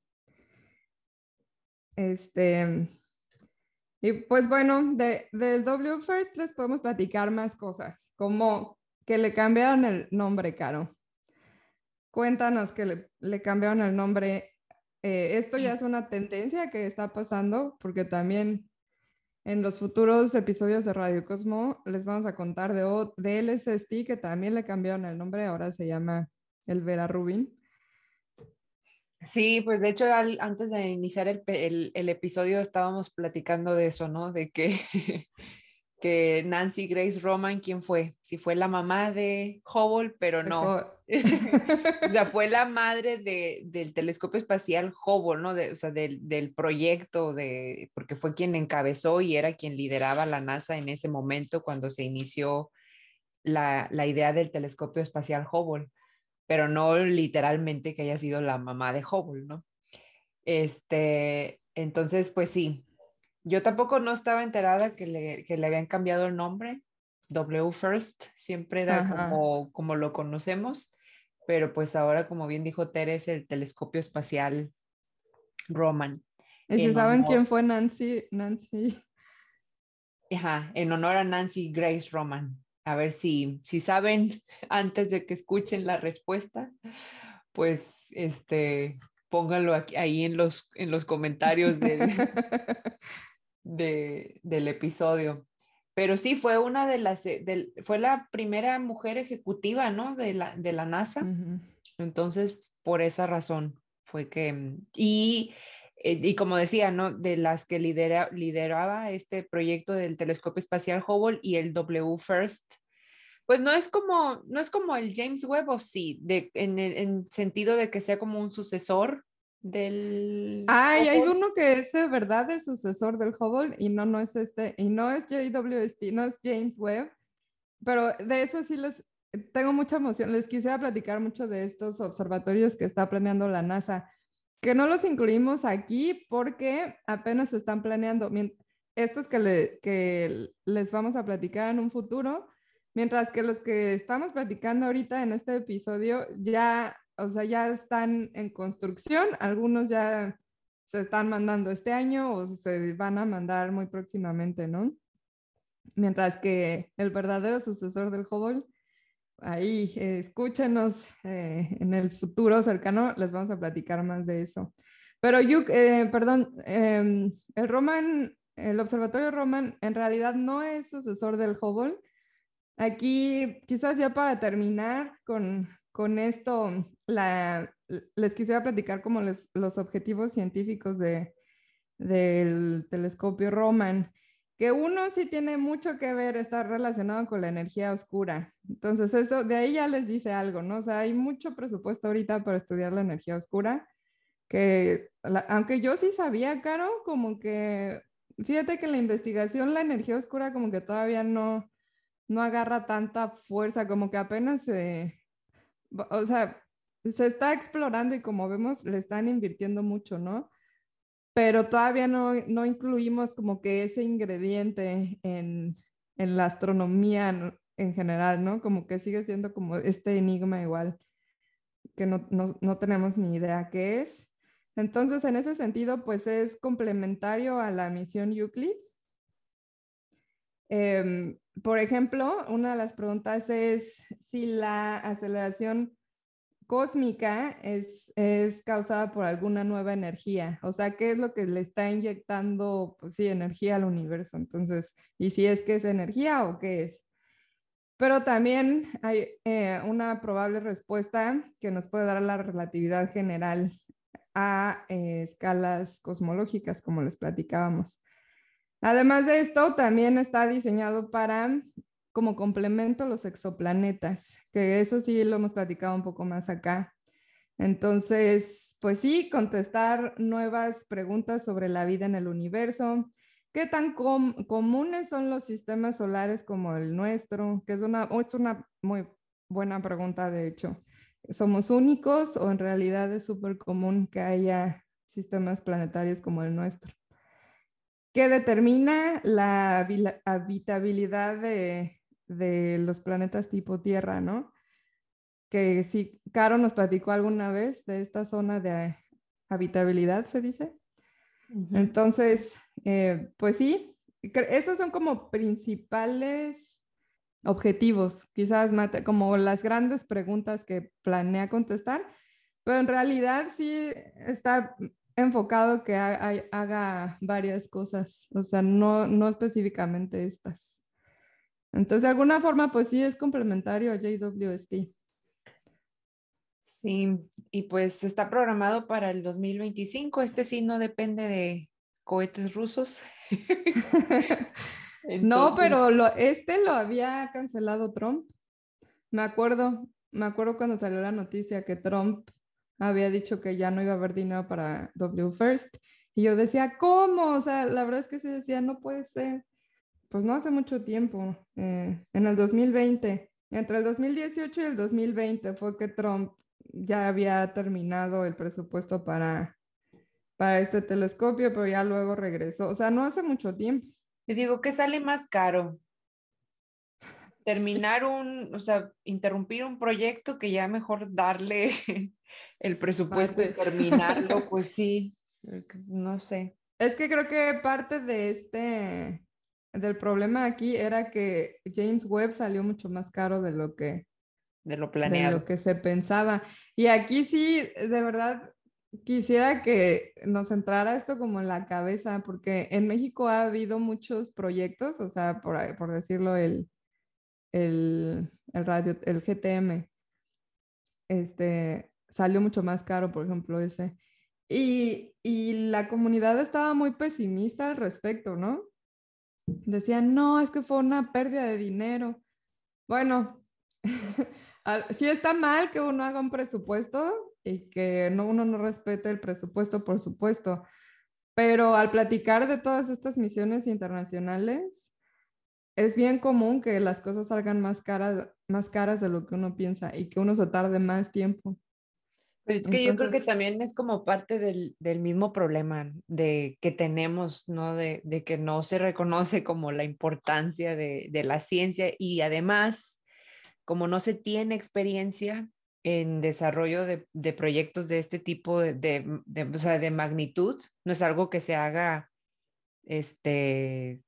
Este, y pues bueno, de, del W First les podemos platicar más cosas, como que le cambiaron el nombre, Caro. Cuéntanos que le, le cambiaron el nombre. Eh, esto ya es una tendencia que está pasando, porque también en los futuros episodios de Radio Cosmo les vamos a contar de, de LSST, que también le cambiaron el nombre, ahora se llama el Vera Rubin. Sí, pues de hecho antes de iniciar el, episodio estábamos platicando de eso, ¿no? De que, que Nancy Grace Roman, ¿quién fue? Si fue la mamá de Hubble, pero no. O sea, fue la madre del telescopio espacial Hubble, ¿no? o sea, del, proyecto, de, porque fue quien encabezó y era quien lideraba la NASA en ese momento cuando se inició la, la idea del telescopio espacial Hubble pero no literalmente que haya sido la mamá de Hubble, ¿no? Este, entonces, pues sí, yo tampoco no estaba enterada que le, que le habían cambiado el nombre, W First, siempre era como, como lo conocemos, pero pues ahora, como bien dijo Tere, es el telescopio espacial Roman. ¿Y si saben quién fue Nancy? Nancy. Ajá, en honor a Nancy Grace Roman a ver si, si saben antes de que escuchen la respuesta, pues este, pónganlo aquí, ahí en los, en los comentarios de, del episodio. Pero sí, fue una de las, eh, fue la primera mujer ejecutiva, ¿no? De la, de la NASA. Entonces, por esa razón fue que, y, eh, y como decía, ¿no? De las que lidera, lideraba este proyecto del telescopio espacial Hubble y el W First, pues no es como, no es como el James Webb, o sí, de, en, en sentido de que sea como un sucesor del... Ay, hay uno que es de verdad el sucesor del Hubble y no, no es este, y no es JWST, no es James Webb, pero de eso sí les tengo mucha emoción. Les quisiera platicar mucho de estos observatorios que está planeando la NASA, que no los incluimos aquí porque apenas están planeando. Estos que, le, que les vamos a platicar en un futuro Mientras que los que estamos platicando ahorita en este episodio ya, o sea, ya están en construcción, algunos ya se están mandando este año o se van a mandar muy próximamente, ¿no? Mientras que el verdadero sucesor del Hubble, ahí escúchenos eh, en el futuro cercano, les vamos a platicar más de eso. Pero Yuk, eh, perdón, em, el Roman, el observatorio Roman en realidad no es sucesor del Hubble, Aquí, quizás ya para terminar con, con esto, les quisiera platicar como los objetivos científicos de, del telescopio Roman, que uno sí tiene mucho que ver, está relacionado con la energía oscura. Entonces, eso de ahí ya les dice algo, ¿no? O sea, hay mucho presupuesto ahorita para estudiar la energía oscura, que aunque yo sí sabía, Caro, como que, fíjate que la investigación la energía oscura como que todavía no, no agarra tanta fuerza, como que apenas se, o sea, se está explorando y como vemos, le están invirtiendo mucho, ¿no? Pero todavía no, no incluimos como que ese ingrediente en, en la astronomía en general, ¿no? Como que sigue siendo como este enigma igual, que no, no, no tenemos ni idea qué es. Entonces, en ese sentido, pues es complementario a la misión Euclid. Em, por ejemplo, una de las preguntas es si la aceleración cósmica es, es causada por alguna nueva energía, o sea, ¿qué es lo que le está inyectando, pues sí, energía al universo? Entonces, ¿y si es que es energía o qué es? Pero también hay eh, una probable respuesta que nos puede dar la relatividad general a eh, escalas cosmológicas, como les platicábamos. Además de esto, también está diseñado para como complemento los exoplanetas, que eso sí lo hemos platicado un poco más acá. Entonces, pues sí, contestar nuevas preguntas sobre la vida en el universo. ¿Qué tan comunes son los sistemas solares como el nuestro? Que es una, es una muy buena pregunta, de hecho. ¿Somos únicos o en realidad es súper común que haya sistemas planetarios como el nuestro? ¿Qué determina la habitabilidad de, de los planetas tipo Tierra, ¿no? Que sí, Caro nos platicó alguna vez de esta zona de habitabilidad, se dice. Entonces, eh, pues sí, esos son como principales objetivos, quizás como las grandes preguntas que planea contestar, pero en realidad sí está enfocado que haga varias cosas, o sea, no, no específicamente estas. Entonces, de alguna forma, pues sí es complementario a JWST. Sí, y pues está programado para el 2025. Este sí no depende de cohetes rusos. No, pero lo, este lo había cancelado Trump. Me acuerdo, me acuerdo cuando salió la noticia que Trump había dicho que ya no iba a haber dinero para W First. Y yo decía, ¿cómo? O sea, la verdad es que se decía, no puede ser pues no hace mucho tiempo, eh, en el 2020, entre el 2018 y el 2020 fue que Trump ya había terminado el presupuesto para, para este telescopio, pero ya luego regresó. O sea, no hace mucho tiempo. Les digo que sale más caro terminar un, o sea, interrumpir un proyecto que ya mejor darle el presupuesto y terminarlo, pues sí, no sé. Es que creo que parte de este del problema aquí era que James Webb salió mucho más caro de lo que de lo planeado. De lo que se pensaba. Y aquí sí, de verdad, quisiera que nos entrara esto como en la cabeza, porque en México ha habido muchos proyectos, o sea, por, por decirlo, el, el, el, radio, el GTM, este, salió mucho más caro, por ejemplo, ese. Y, y la comunidad estaba muy pesimista al respecto, ¿no? decían, no, es que fue una pérdida de dinero. Bueno, sí está mal que uno haga un presupuesto y que no, uno no respete el presupuesto, por supuesto, pero al platicar de todas estas misiones internacionales, es bien común que las cosas salgan más caras, más caras de lo que uno piensa y que uno se tarde más tiempo. Pues es que yo creo que también es como parte del, del, mismo problema de que tenemos, ¿no? De, de, que no se reconoce como la importancia de, de, la ciencia y además, como no se tiene experiencia en desarrollo de, de proyectos de este tipo de, o sea, de magnitud, no es algo que se haga este,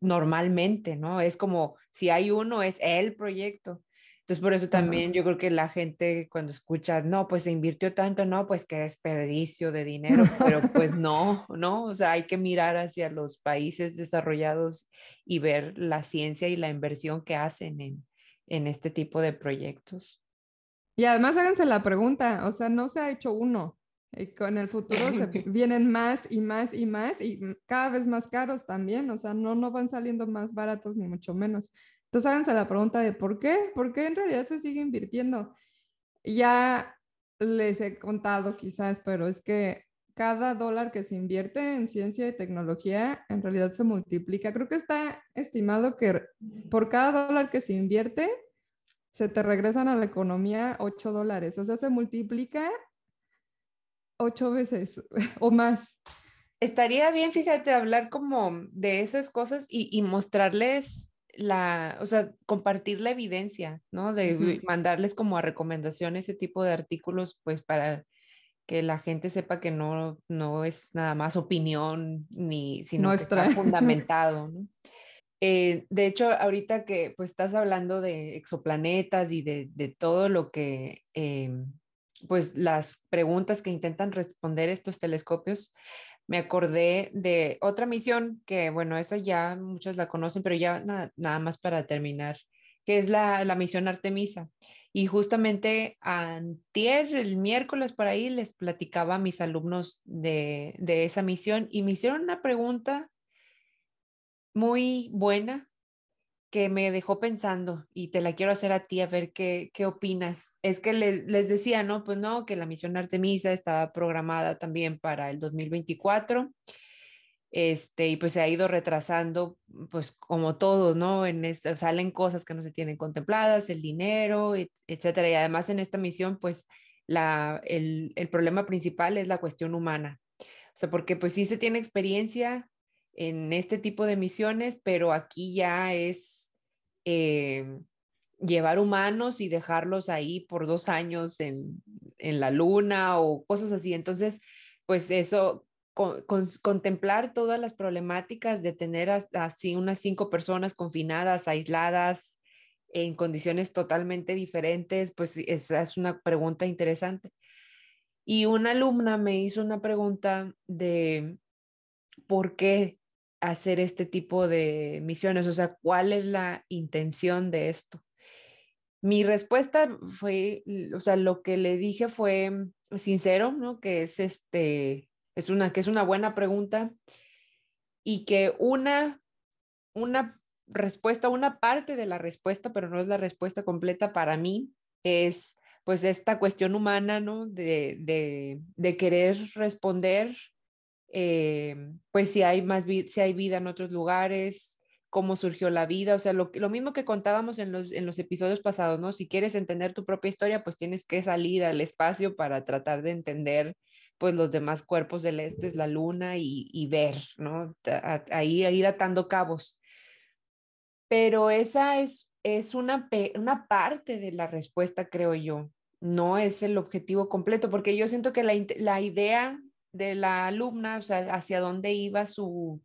normalmente, ¿no? Es como si hay uno, es el proyecto. Entonces, por eso también yo creo que la gente cuando escucha, no, pues se invirtió tanto, no, pues qué desperdicio de dinero, pero pues no, no, o sea, hay que mirar hacia los países desarrollados y ver la ciencia y la inversión que hacen en, en este tipo de proyectos. Y además háganse la pregunta, o sea, no se ha hecho uno. Y con el futuro se vienen más y más y más y cada vez más caros también, o sea, no, no van saliendo más baratos ni mucho menos. Entonces háganse la pregunta de por qué, por qué en realidad se sigue invirtiendo. Ya les he contado quizás, pero es que cada dólar que se invierte en ciencia y tecnología en realidad se multiplica. Creo que está estimado que por cada dólar que se invierte, se te regresan a la economía 8 dólares. O sea, se multiplica 8 veces o más. Estaría bien, fíjate, hablar como de esas cosas y, mostrarles la, o sea, compartir la evidencia, ¿no? De mandarles como a recomendación ese tipo de artículos, pues para que la gente sepa que no, no es nada más opinión, ni, sino que está fundamentado, ¿no? Eh, de hecho, ahorita que pues estás hablando de exoplanetas y de, de todo lo que, em, pues las preguntas que intentan responder estos telescopios, me acordé de otra misión que, bueno, esa ya muchos la conocen, pero ya nada, más para terminar, que es la, la misión Artemisa. Y justamente antier, el miércoles por ahí, les platicaba a mis alumnos de, de esa misión y me hicieron una pregunta muy buena que me dejó pensando y te la quiero hacer a ti a ver qué, qué opinas. Es que les, les decía, ¿no? Pues no, que la misión Artemisa estaba programada también para el 2024. Este, y pues se ha ido retrasando, pues como todo, ¿no? En salen cosas que no se tienen contempladas, el dinero, etcétera. Y además en esta misión, pues la, el, el problema principal es la cuestión humana. O sea, porque pues sí se tiene experiencia en este tipo de misiones, pero aquí ya es eh, llevar humanos y dejarlos ahí por dos años en, la luna o cosas así. Entonces, pues eso, contemplar todas las problemáticas de tener así unas cinco personas confinadas, aisladas, en condiciones totalmente diferentes, pues esa es una pregunta interesante. Y una alumna me hizo una pregunta de por qué hacer este tipo de misiones? O sea, ¿cuál es la intención de esto? Mi respuesta fue, o sea, lo que le dije fue sincero, ¿no? Que es este, es una, que es una buena pregunta y que una, una respuesta, una parte de la respuesta, pero no es la respuesta completa para mí, es pues esta cuestión humana, ¿no? De, de, de querer responder eh, pues si hay más si hay vida en otros lugares, cómo surgió la vida, o sea, lo, lo mismo que contábamos en los, en los episodios pasados, ¿no? Si quieres entender tu propia historia, pues tienes que salir al espacio para tratar de entender pues los demás cuerpos celestes, la luna y, ver, ¿no? Ahí ir atando cabos. Pero esa es, es una, una parte de la respuesta, creo yo. No es el objetivo completo, porque yo siento que la, la idea de la alumna, o sea, hacia dónde iba su,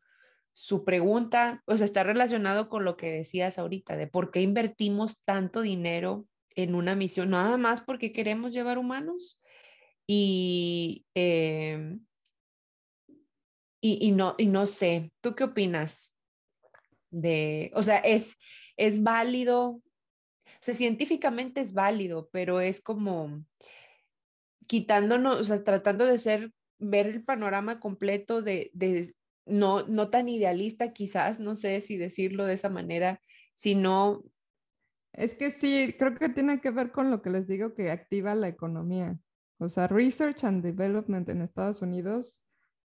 su pregunta, o sea, está relacionado con lo que decías ahorita, de por qué invertimos tanto dinero en una misión, nada más porque queremos llevar humanos. Y, em, y, no, y no sé, ¿tú qué opinas? De, o sea, es, es válido, o sea, científicamente es válido, pero es como quitándonos, o sea, tratando de ser ver el panorama completo de, de no, no tan idealista quizás, no sé si decirlo de esa manera, sino... Es que sí, creo que tiene que ver con lo que les digo que activa la economía. O sea, Research and Development en Estados Unidos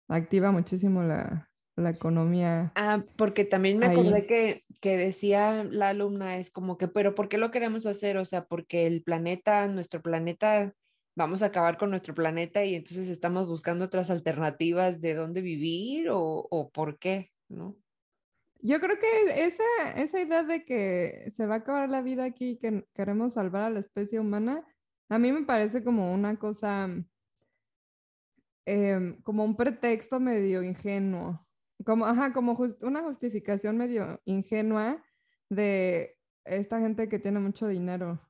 activa muchísimo la, la economía. Ah, porque también me acordé que, que decía la alumna, es como que, pero ¿por qué lo queremos hacer? O sea, porque el planeta, nuestro planeta vamos a acabar con nuestro planeta y entonces estamos buscando otras alternativas de dónde vivir o, por qué, ¿no? Yo creo que esa, esa idea de que se va a acabar la vida aquí y que queremos salvar a la especie humana, a mí me parece como una cosa, em, como un pretexto medio ingenuo, como, ajá, como una justificación medio ingenua de esta gente que tiene mucho dinero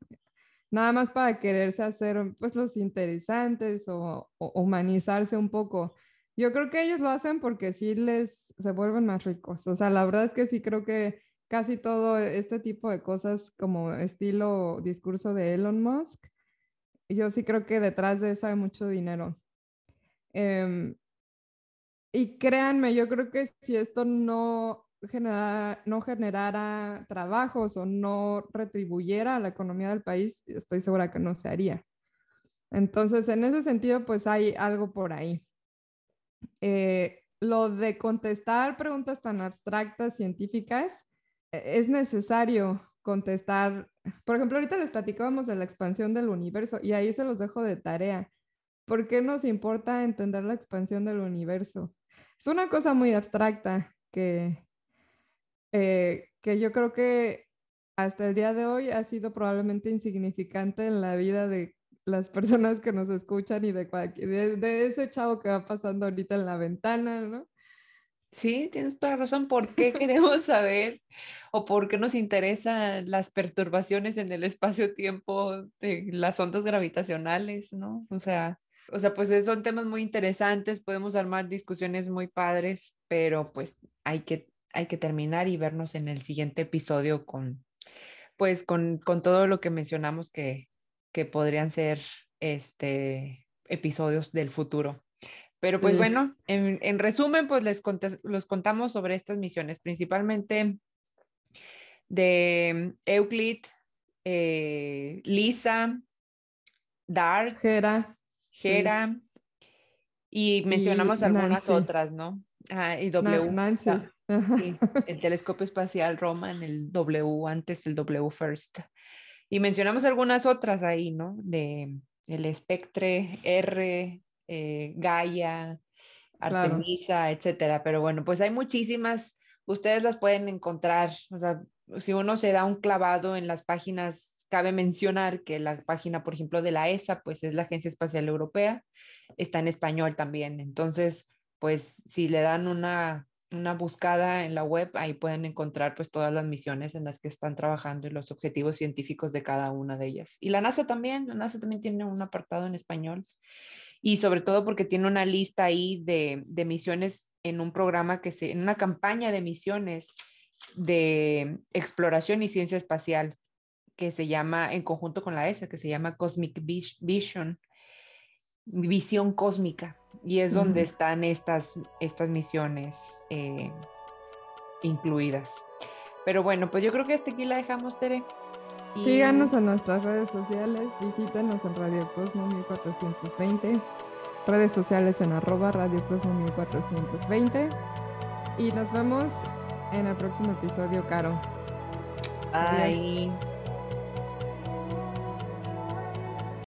nada más para quererse hacer pues los interesantes o, humanizarse un poco. Yo creo que ellos lo hacen porque sí les se vuelven más ricos. O sea, la verdad es que sí creo que casi todo este tipo de cosas como estilo discurso de Elon Musk, yo sí creo que detrás de eso hay mucho dinero. Em, y créanme, yo creo que si esto no no generara trabajos o no retribuyera a la economía del país, estoy segura que no se haría. Entonces, en ese sentido, pues hay algo por ahí. Eh, lo de contestar preguntas tan abstractas, científicas, e, es necesario contestar por ejemplo, ahorita les platicábamos de la expansión del universo y ahí se los dejo de tarea. ¿Por qué nos importa entender la expansión del universo? Es una cosa muy abstracta que, eh, que yo creo que hasta el día de hoy ha sido probablemente insignificante en la vida de las personas que nos escuchan y de, de, de ese chavo que va pasando ahorita en la ventana, ¿no? Sí, tienes toda razón. ¿Por qué queremos saber o por qué nos interesan las perturbaciones en el espacio-tiempo de las ondas gravitacionales, no? O sea, o sea, pues son temas muy interesantes, podemos armar discusiones muy padres, pero pues hay que, hay que terminar y vernos en el siguiente episodio con, pues con, con todo lo que mencionamos que, que podrían ser este episodios del futuro. Pero pues bueno, en, resumen, pues les los contamos sobre estas misiones, principalmente de Euclid, eh, Lisa, Dark, Gera, Gera, y mencionamos algunas otras, ¿no? Ah, y W. Nancy. El telescopio espacial Roman, el W antes, el W first. Y mencionamos algunas otras ahí, ¿no? De el Spectre, R, eh, Gaia, Artemisa, etcétera. Pero bueno, pues hay muchísimas, ustedes las pueden encontrar, o sea, si uno se da un clavado en las páginas, cabe mencionar que la página, por ejemplo, de la ESA, pues es la Agencia Espacial Europea, está en español también. Entonces, pues si le dan una, una buscada en la web, ahí pueden encontrar pues todas las misiones en las que están trabajando y los objetivos científicos de cada una de ellas. Y la NASA también, la NASA también tiene un apartado en español y sobre todo porque tiene una lista ahí de, de misiones en un programa que se, en una campaña de misiones de exploración y ciencia espacial que se llama, en conjunto con la ESA, que se llama Cosmic Vision, visión cósmica, y es donde están estas, estas misiones eh, incluidas. Pero bueno, pues yo creo que hasta aquí la dejamos, Tere. Síganos en nuestras redes sociales, visítenos en Radio Cosmo 1420, redes sociales en arroba Radio Cosmo 1420 y nos vemos en el próximo episodio, Caro. Bye.